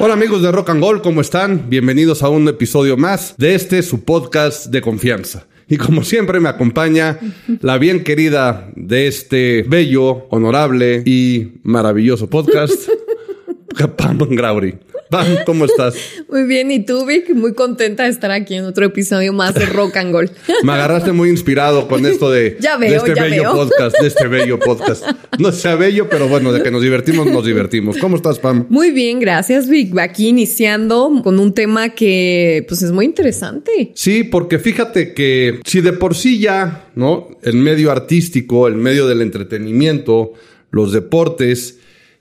Hola amigos de Rock and Gold, ¿cómo están? Bienvenidos a un episodio más de este su podcast de confianza. Y como siempre me acompaña la bien querida de este bello, honorable y maravilloso podcast, Pam Grauri. Pam, ¿cómo estás? Muy bien, ¿y tú, Vic? Muy contenta de estar aquí en otro episodio más de Rock and Gold. Me agarraste muy inspirado con esto de, Ya veo, de este ya bello veo. podcast, de este bello podcast. No sea bello, pero bueno, de que nos divertimos, nos divertimos. ¿Cómo estás, Pam? Muy bien, gracias, Vic. Aquí iniciando con un tema que pues es muy interesante. Sí, porque fíjate que si de por sí ya, ¿no? El medio artístico, el medio del entretenimiento, los deportes,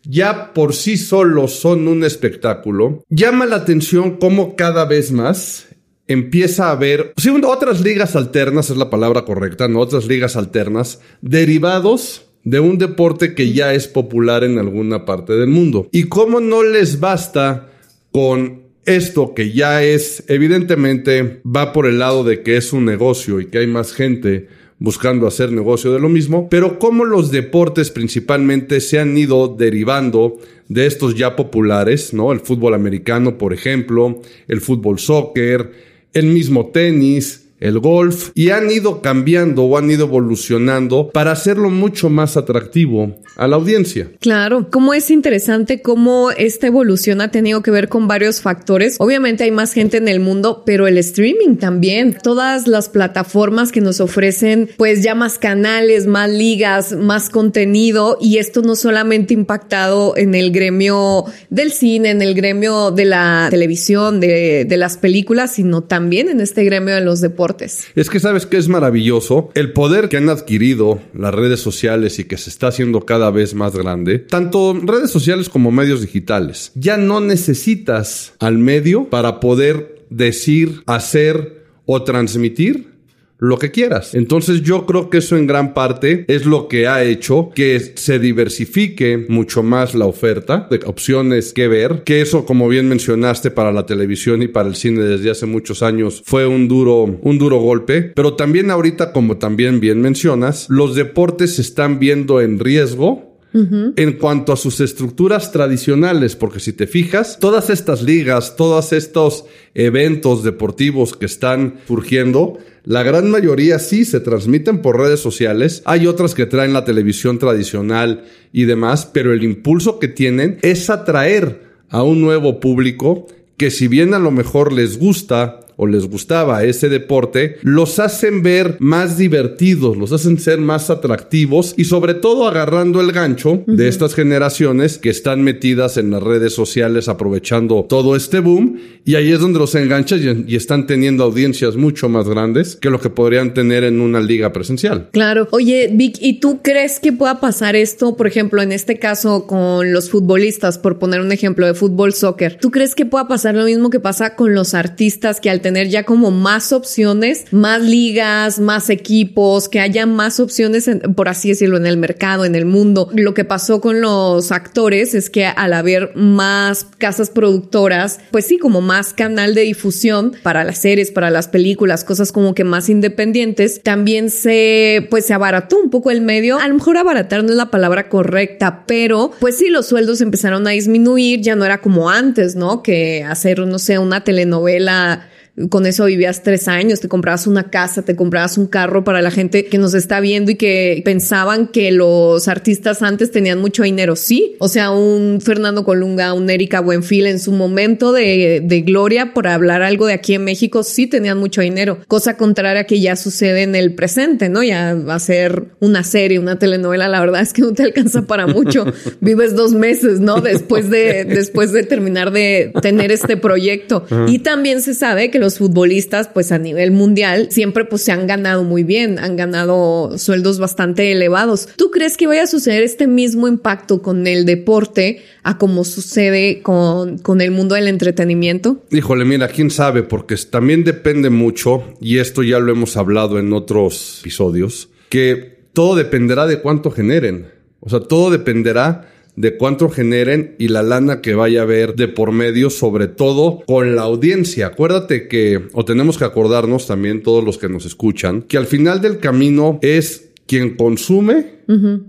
ya por sí solos son un espectáculo, llama la atención cómo cada vez más empieza a haber, sí, otras ligas alternas, es la palabra correcta, ¿no? Otras ligas alternas, derivados de un deporte que ya es popular en alguna parte del mundo. Y cómo no les basta con esto que ya es, evidentemente, va por el lado de que es un negocio y que hay más gente buscando hacer negocio de lo mismo, pero cómo los deportes principalmente se han ido derivando de estos ya populares, ¿no? El fútbol americano, por ejemplo, el fútbol soccer, el mismo tenis, el golf, y han ido cambiando o han ido evolucionando para hacerlo mucho más atractivo a la audiencia. Claro, cómo es interesante cómo esta evolución ha tenido que ver con varios factores. Obviamente hay más gente en el mundo, pero el streaming también. Todas las plataformas que nos ofrecen pues ya más canales, más ligas, más contenido y esto no solamente impactado en el gremio del cine, en el gremio de la televisión, de las películas, sino también en este gremio de los deportes. Es que sabes que es maravilloso el poder que han adquirido las redes sociales y que se está haciendo cada vez más grande, tanto redes sociales como medios digitales. Ya no necesitas al medio para poder decir, hacer o transmitir lo que quieras. Entonces yo creo que eso en gran parte es lo que ha hecho que se diversifique mucho más la oferta de opciones que ver, que eso como bien mencionaste para la televisión y para el cine desde hace muchos años fue un duro un duro golpe, pero también ahorita como también bien mencionas, los deportes se están viendo en riesgo en cuanto a sus estructuras tradicionales, porque si te fijas, todas estas ligas, todos estos eventos deportivos que están surgiendo, la gran mayoría sí se transmiten por redes sociales, hay otras que traen la televisión tradicional y demás, pero el impulso que tienen es atraer a un nuevo público que si bien a lo mejor les gusta o les gustaba ese deporte, los hacen ver más divertidos, los hacen ser más atractivos y sobre todo agarrando el gancho de estas generaciones que están metidas en las redes sociales aprovechando todo este boom y ahí es donde los enganchas y, y están teniendo audiencias mucho más grandes que lo que podrían tener en una liga presencial. Claro. Oye, Vic, ¿y tú crees que pueda pasar esto, por ejemplo, en este caso con los futbolistas, por poner un ejemplo de fútbol soccer? ¿Tú crees que pueda pasar lo mismo que pasa con los artistas que al tener ya como más opciones, más ligas, más equipos, que haya más opciones, en- por así decirlo, en el mercado, en el mundo? Lo que pasó con los actores es que al haber más casas productoras, pues sí, como más canal de difusión para las series, para las películas, cosas como que más independientes, también se, pues se abarató un poco el medio. A lo mejor abaratar no es la palabra correcta, pero pues sí, los sueldos empezaron a disminuir, ya no era como antes, ¿no? Que hacer, no sé, una telenovela con eso vivías tres años, te comprabas una casa, te comprabas un carro para la gente que nos está viendo y que pensaban que los artistas antes tenían mucho dinero. Sí, o sea, un Fernando Colunga, un Erika Buenfil en su momento de, de gloria por hablar algo de aquí en México, sí tenían mucho dinero. Cosa contraria que ya sucede en el presente, ¿no? Ya hacer una serie, una telenovela, la verdad es que no te alcanza para mucho. Vives dos meses, ¿no? Después de, después de terminar de tener este proyecto. Y también se sabe que los futbolistas, pues a nivel mundial, siempre pues se han ganado muy bien, han ganado sueldos bastante elevados. ¿Tú crees que vaya a suceder este mismo impacto con el deporte a como sucede con, con el mundo del entretenimiento? Híjole, mira, quién sabe, porque también depende mucho, y esto ya lo hemos hablado en otros episodios, que todo dependerá de cuánto generen. O sea, todo dependerá de cuánto generen y la lana que vaya a haber de por medio, sobre todo con la audiencia. Acuérdate que, o tenemos que acordarnos también todos los que nos escuchan, que al final del camino es quien consume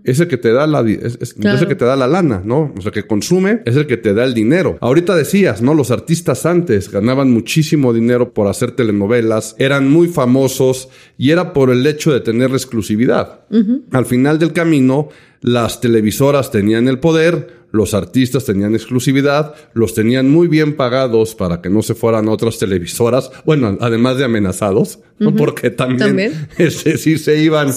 es el que te da la es, el que te da la lana, ¿no? O sea, que consume es el que te da el dinero. Ahorita decías, ¿no? Los artistas antes ganaban muchísimo dinero por hacer telenovelas, eran muy famosos y era por el hecho de tener exclusividad. Al final del camino, las televisoras tenían el poder, los artistas tenían exclusividad, los tenían muy bien pagados para que no se fueran a otras televisoras, bueno, además de amenazados, porque también, Este, si se iban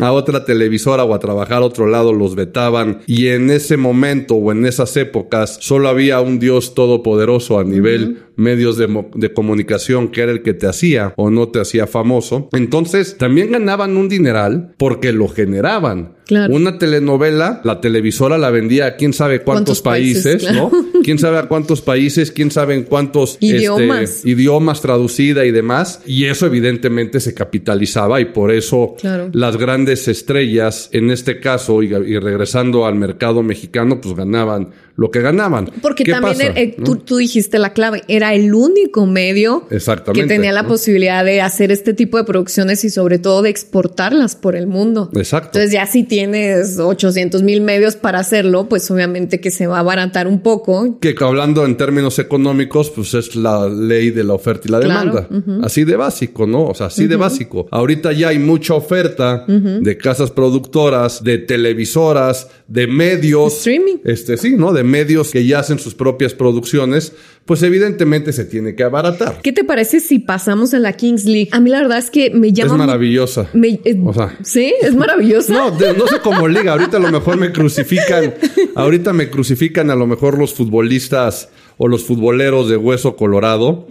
a otra televisora o a trabajar a otro lado, los vetaban. Y en ese momento o en esas épocas solo había un Dios todopoderoso a nivel medios de, comunicación que era el que te hacía o no te hacía famoso. Entonces también ganaban un dineral porque lo generaban. Una telenovela, la televisora la vendía a quién sabe cuántos, países, ¿no? Quién sabe a cuántos países, quién sabe en cuántos idiomas, este, idiomas. traducida y demás. Y eso evidentemente se capitalizaba y por eso las grandes estrellas, en este caso, y, y regresando al mercado mexicano, pues ganaban lo que ganaban. Porque también eh, tú, dijiste la clave, era el único medio que tenía la posibilidad de hacer este tipo de producciones y sobre todo de exportarlas por el mundo. Exacto. Entonces ya si tienes 800 mil medios para hacerlo, pues obviamente que se va a abaratar un poco. Que hablando en términos económicos, pues es la ley de la oferta y la demanda. Así de básico, ¿no? O sea, así de básico. Ahorita ya hay mucha oferta de casas productoras, de televisoras, de medios. Streaming. Este sí, ¿no? De medios que ya hacen sus propias producciones, pues evidentemente se tiene que abaratar. ¿Qué te parece si pasamos a la Kings League? A mí la verdad es que me llama... Es maravillosa. Eh, o sea, sí, es maravillosa. No, no sé cómo liga. Ahorita a lo mejor me crucifican. Ahorita me crucifican a lo mejor los futbolistas o los futboleros de hueso colorado.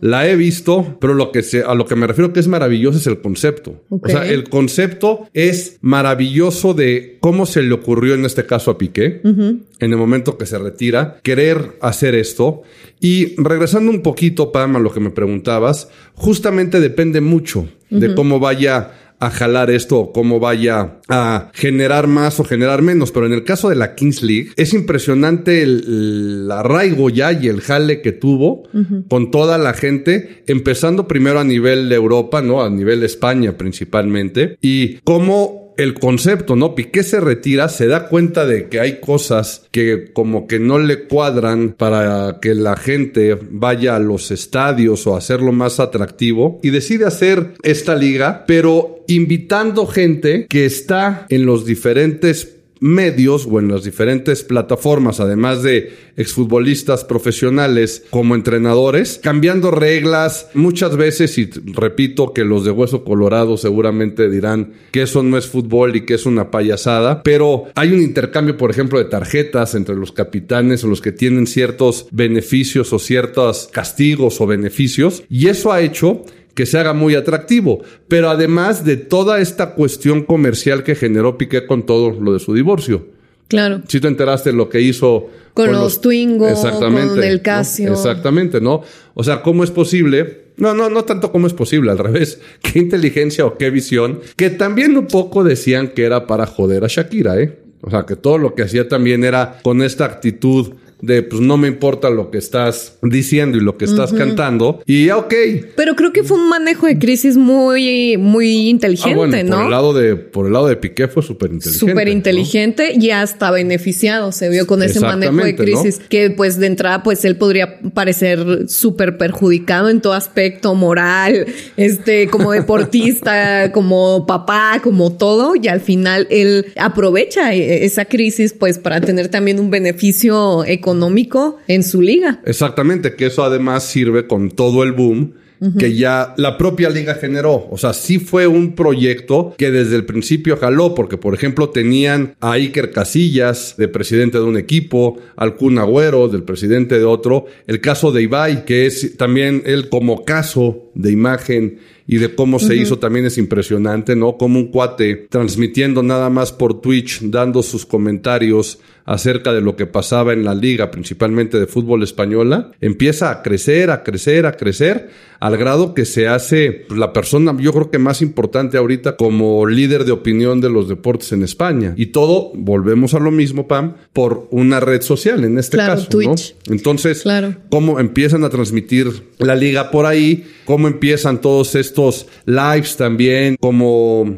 La he visto, pero lo que a lo que me refiero que es maravilloso es el concepto. O sea, el concepto es maravilloso de cómo se le ocurrió en este caso a Piqué, en el momento que se retira, querer hacer esto. Y regresando un poquito, Pam, a lo que me preguntabas, justamente depende mucho de cómo vaya a jalar esto o cómo vaya a generar más o generar menos. Pero en el caso de la Kings League, es impresionante el, arraigo ya y el jale que tuvo con toda la gente, empezando primero a nivel de Europa, ¿no? A nivel de España principalmente. Y cómo el concepto, ¿no? Piqué se retira, se da cuenta de que hay cosas que como que no le cuadran para que la gente vaya a los estadios o hacerlo más atractivo y decide hacer esta liga, pero invitando gente que está en los diferentes medios o en las diferentes plataformas, además de exfutbolistas profesionales como entrenadores, cambiando reglas. Muchas veces, y repito que los de Hueso Colorado seguramente dirán que eso no es fútbol y que es una payasada, pero hay un intercambio, por ejemplo, de tarjetas entre los capitanes o los que tienen ciertos beneficios o ciertos castigos o beneficios, y eso ha hecho que se haga muy atractivo. Pero además de toda esta cuestión comercial que generó Piqué con todo lo de su divorcio. Claro. Si te enteraste lo que hizo con, los, Twingo, exactamente, con el Casio. Exactamente, ¿no? O sea, ¿cómo es posible? No, no, no tanto cómo es posible, al revés. Qué inteligencia o qué visión. Que también un poco decían que era para joder a Shakira, ¿eh? O sea, que todo lo que hacía también era con esta actitud de pues no me importa lo que estás diciendo y lo que estás cantando y ya ok. Pero creo que fue un manejo de crisis muy muy inteligente, ah, ¿no? Por el lado de por el lado de Piqué fue súper inteligente. Súper inteligente y hasta beneficiado se vio con ese manejo de crisis que pues de entrada pues él podría parecer súper perjudicado en todo aspecto moral, este como deportista, como papá, como todo y al final él aprovecha e-, esa crisis pues para tener también un beneficio económico económico en su liga. Exactamente, que eso además sirve con todo el boom que ya la propia liga generó. O sea, sí fue un proyecto que desde el principio jaló, porque por ejemplo tenían a Iker Casillas de presidente de un equipo, al Kun Agüero del presidente de otro, el caso de Ibai, que es también él como caso de imagen y de cómo se hizo también es impresionante, ¿no? Como un cuate transmitiendo nada más por Twitch, dando sus comentarios acerca de lo que pasaba en la liga, principalmente de fútbol española, empieza a crecer, a crecer, a crecer, al grado que se hace la persona, yo creo que más importante ahorita como líder de opinión de los deportes en España. Y todo, volvemos a lo mismo, Pam, por una red social, en este caso, ¿no? Entonces, cómo empiezan a transmitir la liga por ahí, cómo empiezan todos estos lives también, como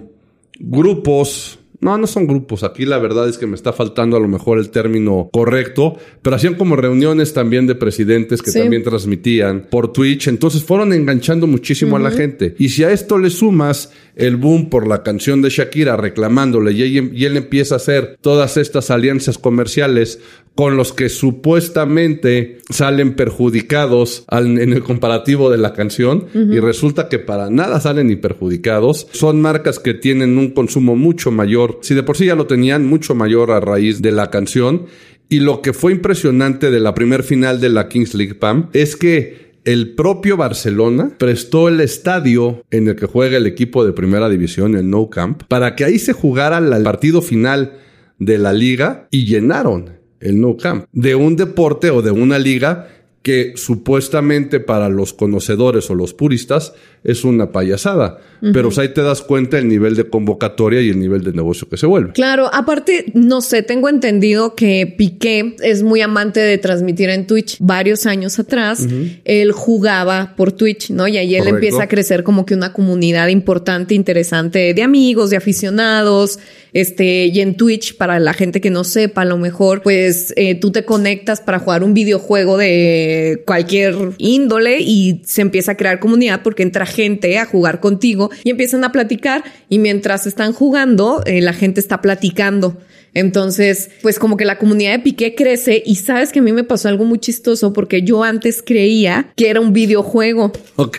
grupos no, no son grupos. Aquí la verdad es que me está faltando a lo mejor el término correcto, pero hacían como reuniones también de presidentes que también transmitían por Twitch. Entonces fueron enganchando muchísimo a la gente. Y si a esto le sumas el boom por la canción de Shakira reclamándole y él, y él empieza a hacer todas estas alianzas comerciales con los que supuestamente salen perjudicados en el comparativo de la canción y resulta que para nada salen ni perjudicados. Son marcas que tienen un consumo mucho mayor, si de por sí ya lo tenían, mucho mayor a raíz de la canción. Y lo que fue impresionante de la primer final de la Kings League PAM es que el propio Barcelona prestó el estadio en el que juega el equipo de primera división, el No Camp, para que ahí se jugara el partido final de la liga y llenaron el no camp, de un deporte o de una liga que supuestamente para los conocedores o los puristas es una payasada. Pero ahí te das cuenta el nivel de convocatoria y el nivel de negocio que se vuelve. Claro, aparte, no sé, tengo entendido que Piqué es muy amante de transmitir en Twitch. Varios años atrás, él jugaba por Twitch, ¿no? Y ahí él empieza a crecer como que una comunidad importante, interesante de amigos, de aficionados. Este, y en Twitch, para la gente que no sepa, a lo mejor, pues eh, tú te conectas para jugar un videojuego de cualquier índole y se empieza a crear comunidad porque entra gente a jugar contigo y empiezan a platicar y mientras están jugando, eh, la gente está platicando. Entonces, pues como que la comunidad de Piqué crece y sabes que a mí me pasó algo muy chistoso porque yo antes creía que era un videojuego. Ok.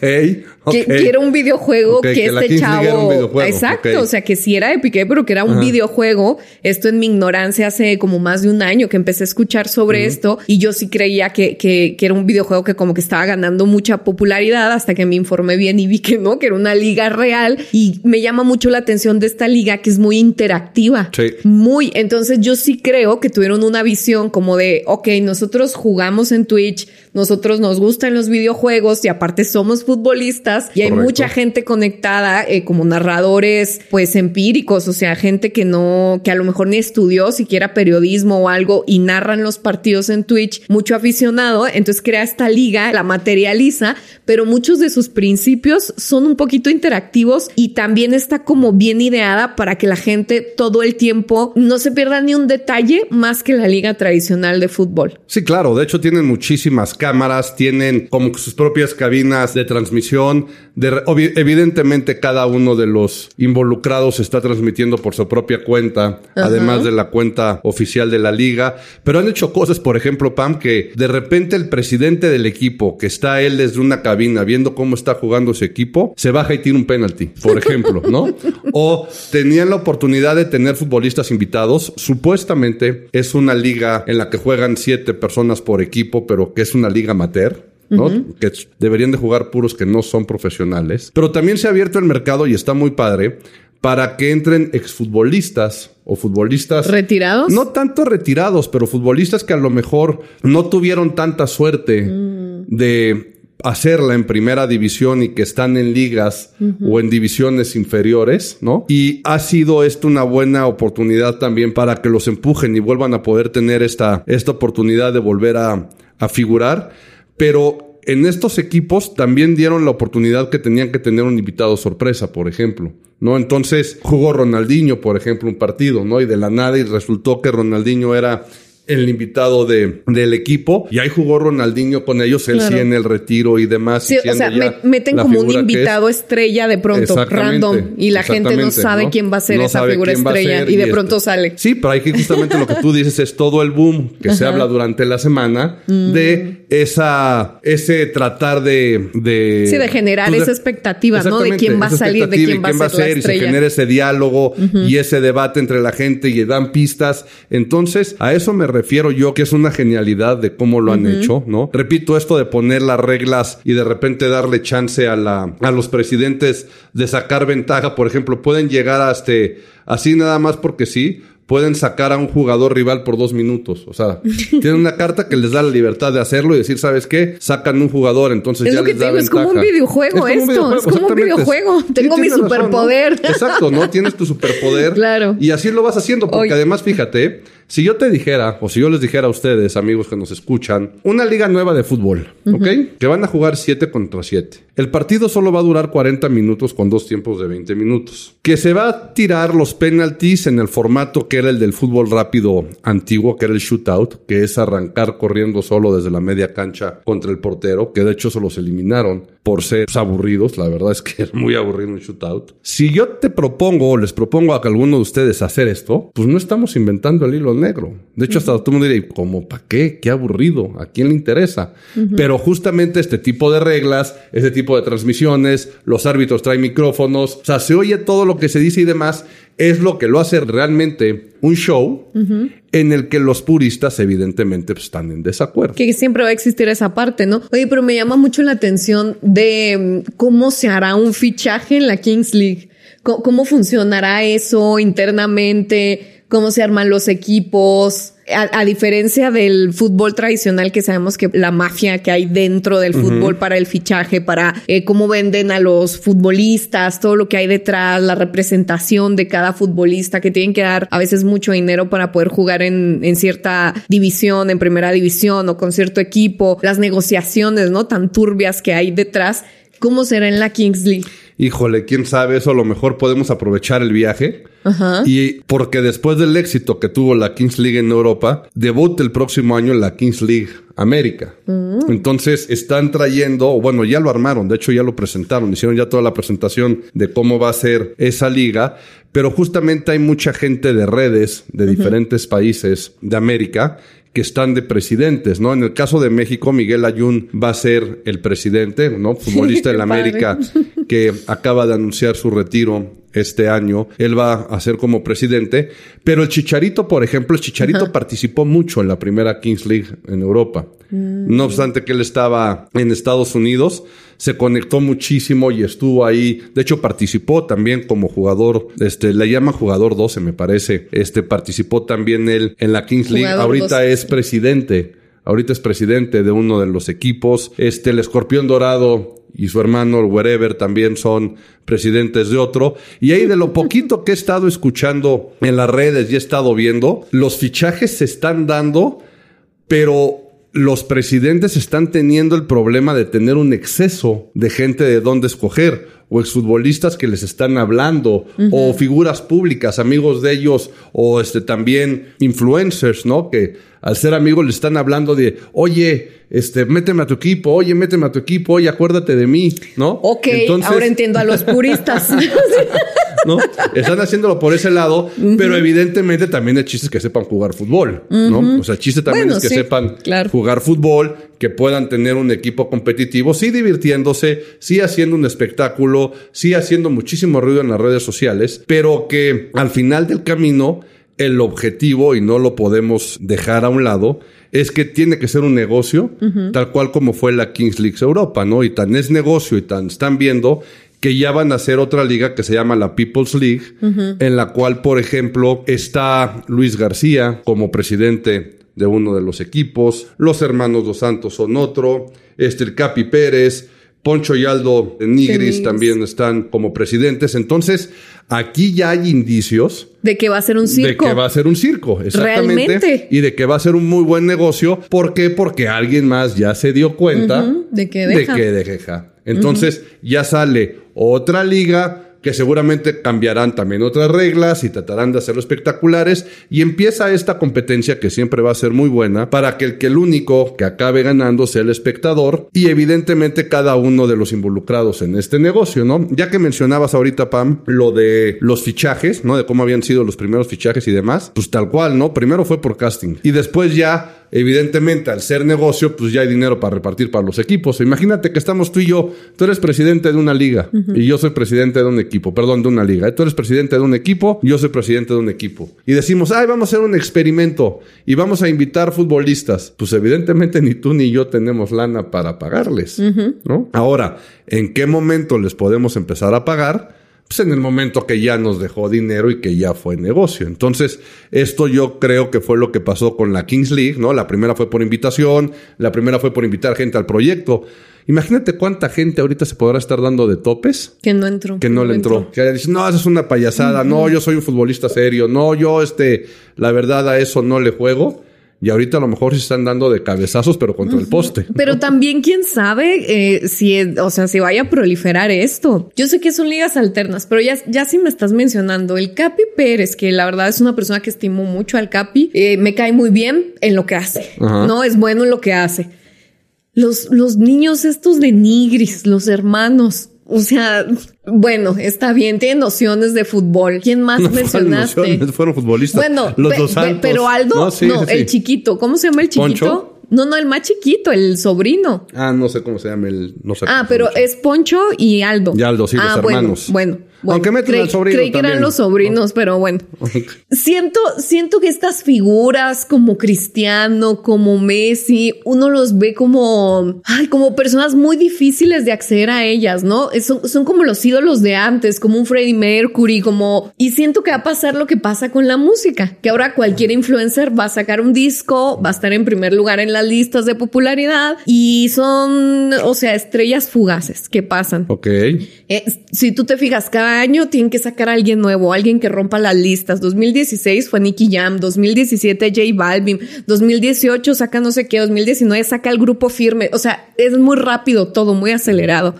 Que, era un videojuego que, este chavo. Exacto. O sea, que sí era de Piqué, pero que era un videojuego. Esto en mi ignorancia hace como más de un año que empecé a escuchar sobre esto y yo sí creía que, que, que, era un videojuego que como que estaba ganando mucha popularidad hasta que me informé bien y vi que no, que era una liga real y me llama mucho la atención de esta liga que es muy interactiva. Sí. Muy entonces yo sí creo que tuvieron una visión como de, ok, nosotros jugamos en Twitch, nosotros nos gustan los videojuegos y aparte somos futbolistas y hay mucha gente conectada eh, como narradores pues empíricos, o sea, gente que no, que a lo mejor ni estudió siquiera periodismo o algo y narran los partidos en Twitch, mucho aficionado, entonces crea esta liga, la materializa, pero muchos de sus principios son un poquito interactivos y también está como bien ideada para que la gente todo el tiempo no se pierda ni un detalle más que la liga tradicional de fútbol. Sí, claro. De hecho, tienen muchísimas cámaras, tienen como sus propias cabinas de transmisión. De, evidentemente, cada uno de los involucrados está transmitiendo por su propia cuenta, además de la cuenta oficial de la liga. Pero han hecho cosas, por ejemplo, Pam, que de repente el presidente del equipo, que está él desde una cabina viendo cómo está jugando su equipo, se baja y tiene un penalti, por ejemplo, ¿no? o tenían la oportunidad de tener futbolistas invitados Supuestamente es una liga en la que juegan siete personas por equipo, pero que es una liga amateur. ¿no? Que deberían de jugar puros que no son profesionales. Pero también se ha abierto el mercado y está muy padre para que entren exfutbolistas o futbolistas retirados. No tanto retirados, pero futbolistas que a lo mejor no tuvieron tanta suerte mm. de hacerla en primera división y que están en ligas o en divisiones inferiores, ¿no? Y ha sido esto una buena oportunidad también para que los empujen y vuelvan a poder tener esta, esta oportunidad de volver a, a figurar. Pero en estos equipos también dieron la oportunidad que tenían que tener un invitado sorpresa, por ejemplo. ¿no? Entonces jugó Ronaldinho, por ejemplo, un partido, ¿no? Y de la nada y resultó que Ronaldinho era el invitado de, del equipo. Y ahí jugó Ronaldinho con ellos, él sí en el retiro y demás. Sí, o sea, meten como un invitado estrella de pronto, random. Y la gente no sabe quién va a ser esa figura estrella. Y de pronto sale. Sí, pero hay que justamente lo que tú dices es todo el boom que se habla durante la semana mm. de esa, ese tratar de, de sí, de generar pues, esa expectativa, ¿no? De quién va a salir, de quién, va, a ser. y se genera ese diálogo y ese debate entre la gente y dan pistas. Entonces, a eso me refiero yo que es una genialidad de cómo lo han hecho, ¿no? Repito esto de poner las reglas y de repente darle chance a la a los presidentes de sacar ventaja, por ejemplo, pueden llegar hasta este, así nada más porque sí, pueden sacar a un jugador rival por dos minutos. O sea, tienen una carta que les da la libertad de hacerlo y decir, ¿sabes qué? Sacan un jugador, entonces es ya lo que les digo, Es como un videojuego esto. es como un videojuego. Tengo mi superpoder. Exacto, ¿no? Tienes tu superpoder. claro. Y así lo vas haciendo, porque además, fíjate, Si yo te dijera, o si yo les dijera a ustedes, amigos que nos escuchan, una liga nueva de fútbol, ¿ok? Que van a jugar 7 contra 7. El partido solo va a durar 40 minutos con dos tiempos de 20 minutos. Que se va a tirar los penalties en el formato que era el del fútbol rápido antiguo, que era el shootout, que es arrancar corriendo solo desde la media cancha contra el portero, que de hecho se los eliminaron por ser aburridos. La verdad es que es muy aburrido un shootout. Si yo te propongo o les propongo a alguno de ustedes hacer esto, pues no estamos inventando el hilo negro. De hecho, hasta todo el mundo diría, ¿cómo para qué? Qué aburrido. ¿A quién le interesa? Pero justamente este tipo de reglas, este tipo de transmisiones, los árbitros traen micrófonos, o sea, se oye todo lo que se dice y demás, es lo que lo hace realmente un show en el que los puristas evidentemente pues, están en desacuerdo. Que siempre va a existir esa parte, ¿no? Oye, pero me llama mucho la atención de mm, cómo se hará un fichaje en la Kings League. ¿Cómo, funcionará eso internamente? ¿Cómo se arman los equipos? A, diferencia del fútbol tradicional, que sabemos que la mafia que hay dentro del fútbol para el fichaje, para eh, cómo venden a los futbolistas, todo lo que hay detrás, la representación de cada futbolista, que tienen que dar a veces mucho dinero para poder jugar en, en cierta división, en primera división o con cierto equipo, las negociaciones, ¿no? Tan turbias que hay detrás. ¿Cómo será en la Kings League? Híjole, quién sabe, eso a lo mejor podemos aprovechar el viaje. Ajá. Y porque después del éxito que tuvo la Kings League en Europa, debuta el próximo año la Kings League América. Mm. Entonces están trayendo, bueno, ya lo armaron, de hecho ya lo presentaron, hicieron ya toda la presentación de cómo va a ser esa liga, pero justamente hay mucha gente de redes de diferentes países de América que están de presidentes, ¿no? En el caso de México, Miguel Ayun va a ser el presidente, ¿no? Futbolista la América que acaba de anunciar su retiro este año. Él va a ser como presidente. Pero el Chicharito, por ejemplo, el Chicharito participó mucho en la primera Kings League en Europa. Mm. No obstante que él estaba en Estados Unidos, se conectó muchísimo y estuvo ahí. De hecho, participó también como jugador, este, le llama jugador 12, me parece. Este, participó también él en la Kings League. Ahorita es presidente. Ahorita es presidente de uno de los equipos. Este, el escorpión dorado y su hermano el Wherever también son presidentes de otro. Y ahí de lo poquito que he estado escuchando en las redes y he estado viendo, los fichajes se están dando, pero los presidentes están teniendo el problema de tener un exceso de gente de dónde escoger, o exfutbolistas que les están hablando, o figuras públicas, amigos de ellos, o este también influencers, ¿no? Que al ser amigos le están hablando de, oye, este, méteme a tu equipo, oye, méteme a tu equipo, oye, acuérdate de mí, ¿no? Ok, ahora entiendo a los puristas. ¿No? Están haciéndolo por ese lado, pero evidentemente también hay chistes que sepan jugar fútbol, ¿no? O sea, chiste también es que sepan jugar fútbol, que puedan tener un equipo competitivo, sí divirtiéndose, sí haciendo un espectáculo, sí haciendo muchísimo ruido en las redes sociales, pero que al final del camino el objetivo, y no lo podemos dejar a un lado, es que tiene que ser un negocio, tal cual como fue la Kings League Europa, ¿no? Y tan es negocio y tan están viendo que ya van a hacer otra liga que se llama la People's League, en la cual, por ejemplo, está Luis García como presidente de uno de los equipos, los hermanos Dos Santos son otro, este, el Capi Pérez, Poncho y Aldo Nigris también están como presidentes. Entonces, aquí ya hay indicios. De que va a ser un circo. De que va a ser un circo, exactamente. Realmente. Y de que va a ser un muy buen negocio. ¿Por qué? Porque alguien más ya se dio cuenta de que deja. De que deja. Entonces, ya sale otra liga que seguramente cambiarán también otras reglas y tratarán de hacerlo espectaculares y empieza esta competencia que siempre va a ser muy buena para que el que el único que acabe ganando sea el espectador y evidentemente cada uno de los involucrados en este negocio, ¿no? Ya que mencionabas ahorita, Pam, lo de los fichajes, ¿no? De cómo habían sido los primeros fichajes y demás, pues tal cual, ¿no? Primero fue por casting y después ya evidentemente al ser negocio, pues ya hay dinero para repartir para los equipos. Imagínate que estamos tú y yo, tú eres presidente de una liga y yo soy presidente de un equipo, perdón, de una liga. Tú eres presidente de un equipo, yo soy presidente de un equipo. Y decimos, ay, vamos a hacer un experimento y vamos a invitar futbolistas. Pues evidentemente ni tú ni yo tenemos lana para pagarles, ¿no? Ahora, ¿en qué momento les podemos empezar a pagar? Pues en el momento que ya nos dejó dinero y que ya fue negocio. Entonces, esto yo creo que fue lo que pasó con la Kings League, ¿no? La primera fue por invitación, la primera fue por invitar gente al proyecto. Imagínate cuánta gente ahorita se podrá estar dando de topes Que no entró. que no le entró. Que dice, no, eso es una payasada. No, yo soy un futbolista serio. No, yo, este, la verdad a eso no le juego. Y ahorita a lo mejor se están dando de cabezazos, pero contra el poste. Pero también quién sabe eh, si, o sea, si vaya a proliferar esto. Yo sé que son ligas alternas, pero ya, ya sí me estás mencionando el Capi Pérez, que la verdad es una persona que estimo mucho al Capi, eh, me cae muy bien en lo que hace. Ajá. No es bueno en lo que hace. Los, los niños estos de Nigris, los hermanos. O sea, bueno, está bien, tienen nociones de fútbol. ¿Quién más No mencionaste? fueron futbolistas. Bueno, los pe- dos pe- pero Aldo, no, sí, sí, sí. el chiquito. ¿Cómo se llama el chiquito? ¿Poncho? No, no, el más chiquito, el sobrino. Ah, no sé cómo se llama el. No sé Ah, pero es Poncho y Aldo. Y Aldo, sí, los ah, bueno, hermanos. Bueno, bueno. Aunque meten Creí- al sobrino Creí que eran también. los sobrinos, pero bueno. Siento, siento que estas figuras como Cristiano, como Messi, uno los ve como, ay, como personas muy difíciles de acceder a ellas, ¿no? Son, son como los ídolos de antes, como un Freddie Mercury, como, y siento que va a pasar lo que pasa con la música, que ahora cualquier influencer va a sacar un disco, va a estar en primer lugar en las listas de popularidad y son, o sea, estrellas fugaces que pasan. Ok. Eh, si tú te fijas, cada año tienen que sacar a alguien nuevo, alguien que rompa las listas. 2016 fue Nicky Jam, 2017 J Balvin, 2018 saca no sé qué, 2019 saca el grupo firme. O sea, es muy rápido todo, muy acelerado.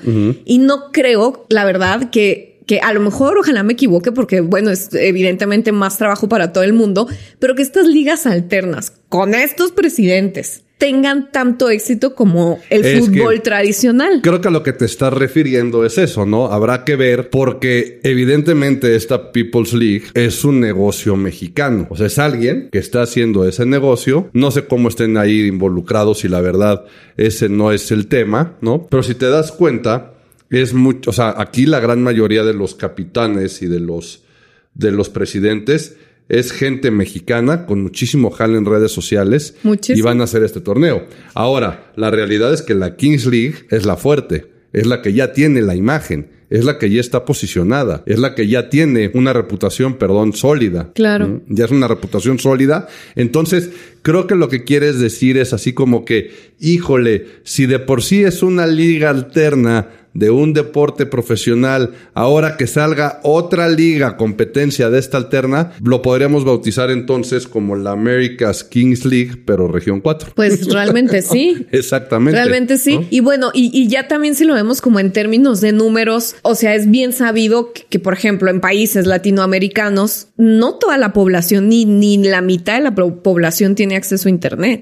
Y no creo, la verdad, que que a lo mejor ojalá me equivoque porque bueno, es evidentemente más trabajo para todo el mundo, pero que estas ligas alternas con estos presidentes tengan tanto éxito como el Es fútbol tradicional. Creo que a lo que te estás refiriendo es eso, ¿no? Habrá que ver porque evidentemente esta People's League es un negocio mexicano. O sea, es alguien que está haciendo ese negocio. No sé cómo estén ahí involucrados y la verdad ese no es el tema, ¿no? Pero si te das cuenta, es mucho, o sea, aquí la gran mayoría de los capitanes y de los, de los presidentes es gente mexicana con muchísimo jale en redes sociales Muchísimo. y van a hacer este torneo. Ahora, la realidad es que la Kings League es la fuerte, es la que ya tiene la imagen, es la que ya está posicionada, es la que ya tiene una reputación, perdón, sólida. Claro. Ya es una reputación sólida. Entonces, creo que lo que quieres decir es así como que, híjole, si de por sí es una liga alterna de un deporte profesional, ahora que salga otra liga competencia de esta alterna, lo podríamos bautizar entonces como la America's Kings League, pero región 4. Pues realmente sí. Exactamente. Realmente sí. ¿no? Y bueno, y, y ya también si lo vemos como en términos de números, o sea, es bien sabido que, que, por ejemplo, en países latinoamericanos, no toda la población, ni, ni la mitad de la población tiene acceso a Internet.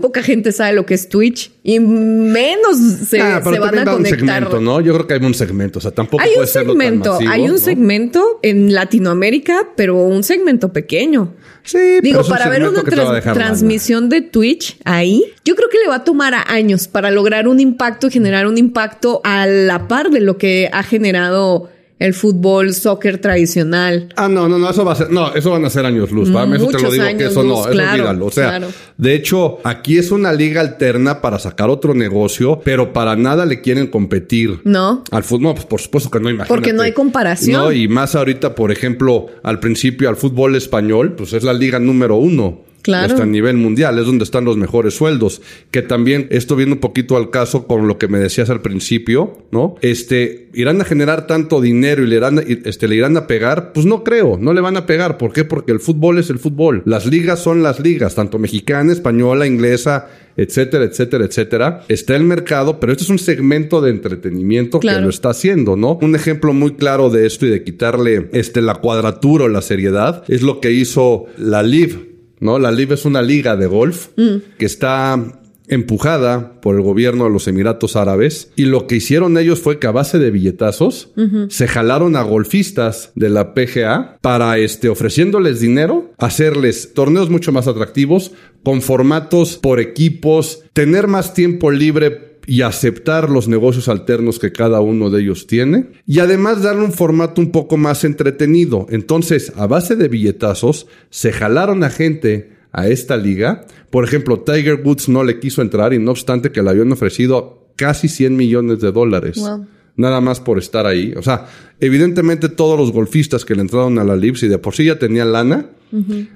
Poca gente sabe lo que es Twitch y menos se, Ah, se van a un conectar. segmento, ¿no? Yo creo que hay un segmento, o sea, tampoco Hay puede un serlo tan segmento, masivo, hay un ¿no? segmento en Latinoamérica, pero un segmento pequeño. Sí, pero Digo, es un para ver segmento una trans- transmisión de Twitch ahí, yo creo que le va a tomar a años para lograr un impacto generar un impacto a la par de lo que ha generado el fútbol, soccer tradicional. Ah, no, no, no, eso va a ser, no, eso van a ser años luz, mí eso te lo digo que eso no, eso claro, olvídalo. O sea, claro. de hecho, aquí es una liga alterna para sacar otro negocio, pero para nada le quieren competir. ¿No? Al fútbol, pues por supuesto que no, imagínate. Porque no hay comparación. No, y más ahorita, por ejemplo, al principio al fútbol español, pues es la liga número uno. Claro. Hasta a nivel mundial, es donde están los mejores sueldos. Que también, esto viene un poquito al caso con lo que me decías al principio, ¿no? Este, ¿irán a generar tanto dinero y le irán, a- este, le irán a pegar? Pues no creo, no le van a pegar. ¿Por qué? Porque el fútbol es el fútbol. Las ligas son las ligas, tanto mexicana, española, inglesa, etcétera, etcétera, etcétera. Está el mercado, pero este es un segmento de entretenimiento que lo está haciendo, ¿no? Un ejemplo muy claro de esto y de quitarle este, la cuadratura o la seriedad es lo que hizo la LIV, ¿no? La LIV es una liga de golf que está empujada por el gobierno de los Emiratos Árabes y lo que hicieron ellos fue que a base de billetazos se jalaron a golfistas de la PGA para este ofreciéndoles dinero, hacerles torneos mucho más atractivos con formatos por equipos, tener más tiempo libre y aceptar los negocios alternos que cada uno de ellos tiene y además darle un formato un poco más entretenido. Entonces, a base de billetazos, se jalaron a gente a esta liga. Por ejemplo, Tiger Woods no le quiso entrar y no obstante que le habían ofrecido casi 100 millones de dólares. Wow. Nada más por estar ahí. O sea, evidentemente todos los golfistas que le entraron a la LIV, si de por sí ya tenían lana,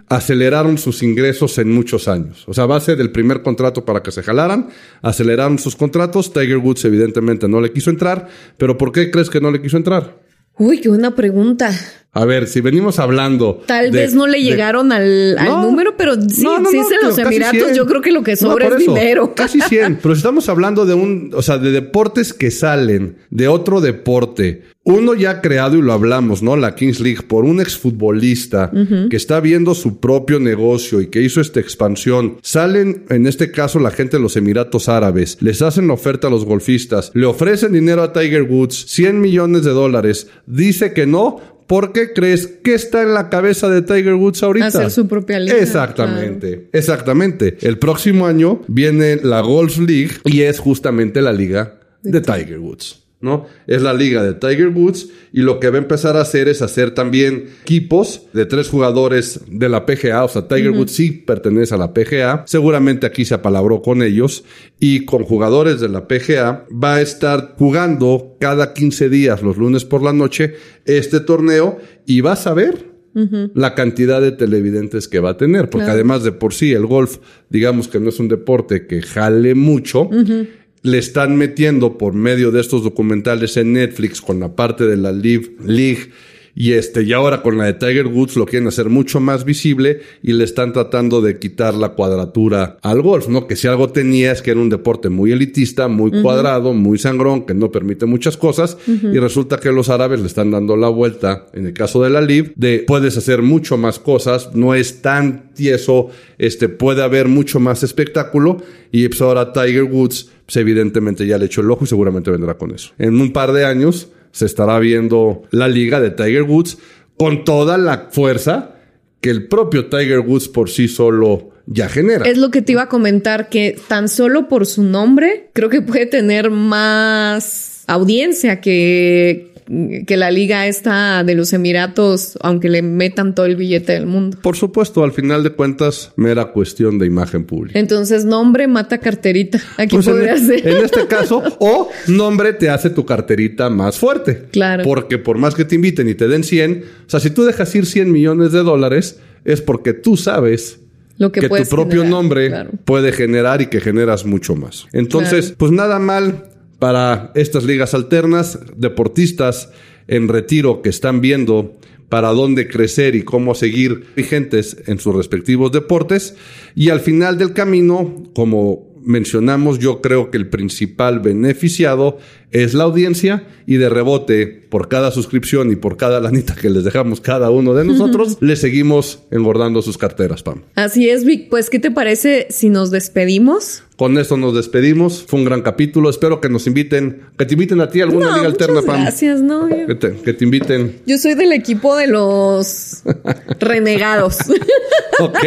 aceleraron sus ingresos en muchos años. O sea, a base del primer contrato para que se jalaran, aceleraron sus contratos. Tiger Woods evidentemente no le quiso entrar, pero ¿por qué crees que no le quiso entrar? Uy, qué buena pregunta. A ver, si venimos hablando. Tal vez no le llegaron al, número, pero sí, sí en los Emiratos yo creo que lo que sobra es dinero. Casi 100. pero estamos hablando de un, o sea, de deportes que salen de otro deporte. Uno ya creado y lo hablamos, ¿no? La Kings League por un exfutbolista que está viendo su propio negocio y que hizo esta expansión. Salen, en este caso, la gente de los Emiratos Árabes, les hacen oferta a los golfistas, le ofrecen dinero a Tiger Woods, 100 millones de dólares, dice que no ¿Por qué crees que está en la cabeza de Tiger Woods ahorita? Hacer su propia liga. Exactamente, exactamente. El próximo año viene la Golf League y es justamente la liga de Tiger Woods. ¿No? Es la liga de Tiger Woods y lo que va a empezar a hacer es hacer también equipos de tres jugadores de la PGA, o sea, Tiger Woods sí pertenece a la PGA, seguramente aquí se apalabró con ellos y con jugadores de la PGA va a estar jugando cada 15 días los lunes por la noche este torneo y vas a ver la cantidad de televidentes que va a tener, porque además de por sí el golf, digamos que no es un deporte que jale mucho, le están metiendo por medio de estos documentales en Netflix con la parte de la Live League y este y ahora con la de Tiger Woods lo quieren hacer mucho más visible y le están tratando de quitar la cuadratura al golf, ¿no? Que si algo tenía es que era un deporte muy elitista, muy cuadrado, muy sangrón, que no permite muchas cosas y resulta que los árabes le están dando la vuelta en el caso de la Live de puedes hacer mucho más cosas, no es tan tieso, este puede haber mucho más espectáculo y pues ahora Tiger Woods evidentemente ya le echó el ojo y seguramente vendrá con eso. En un par de años se estará viendo la liga de Tiger Woods con toda la fuerza que el propio Tiger Woods por sí solo ya genera. Es lo que te iba a comentar, que tan solo por su nombre creo que puede tener más audiencia que, que la liga esta de los Emiratos, aunque le metan todo el billete del mundo. Por supuesto, al final de cuentas, mera cuestión de imagen pública. Entonces, nombre mata carterita. Aquí pues podría en, ser. En este caso, o nombre te hace tu carterita más fuerte. Claro. Porque por más que te inviten y te den 100, o sea, si tú dejas ir 100 millones de dólares, es porque tú sabes lo que, tu propio nombre puede generar y que generas mucho más. Entonces, pues nada mal para estas ligas alternas, deportistas en retiro que están viendo para dónde crecer y cómo seguir vigentes en sus respectivos deportes. Y al final del camino, como mencionamos, yo creo que el principal beneficiado es la audiencia y de rebote, por cada suscripción y por cada lanita que les dejamos cada uno de nosotros, le seguimos engordando sus carteras, Pam. Así es, Vic. Pues, ¿qué te parece si nos despedimos? Con esto nos despedimos. Fue un gran capítulo. Espero que nos inviten, que te inviten a ti a alguna liga alterna, Pam. Gracias, no. Que te, que te, inviten. Yo soy del equipo de los renegados. ok,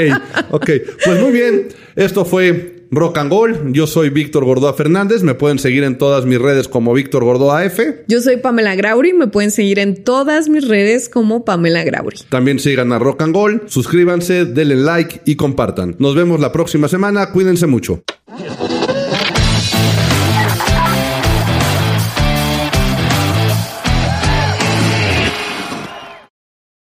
ok. Pues muy bien. Esto fue Rock and Gold. Yo soy Víctor Gordoa Fernández. Me pueden seguir en todas mis redes como Víctor Gordoa F. Yo soy Pamela Grauri. Me pueden seguir en todas mis redes como Pamela Grauri. También sigan a Rock and Gold. Suscríbanse, denle like y compartan. Nos vemos la próxima semana. Cuídense mucho. Just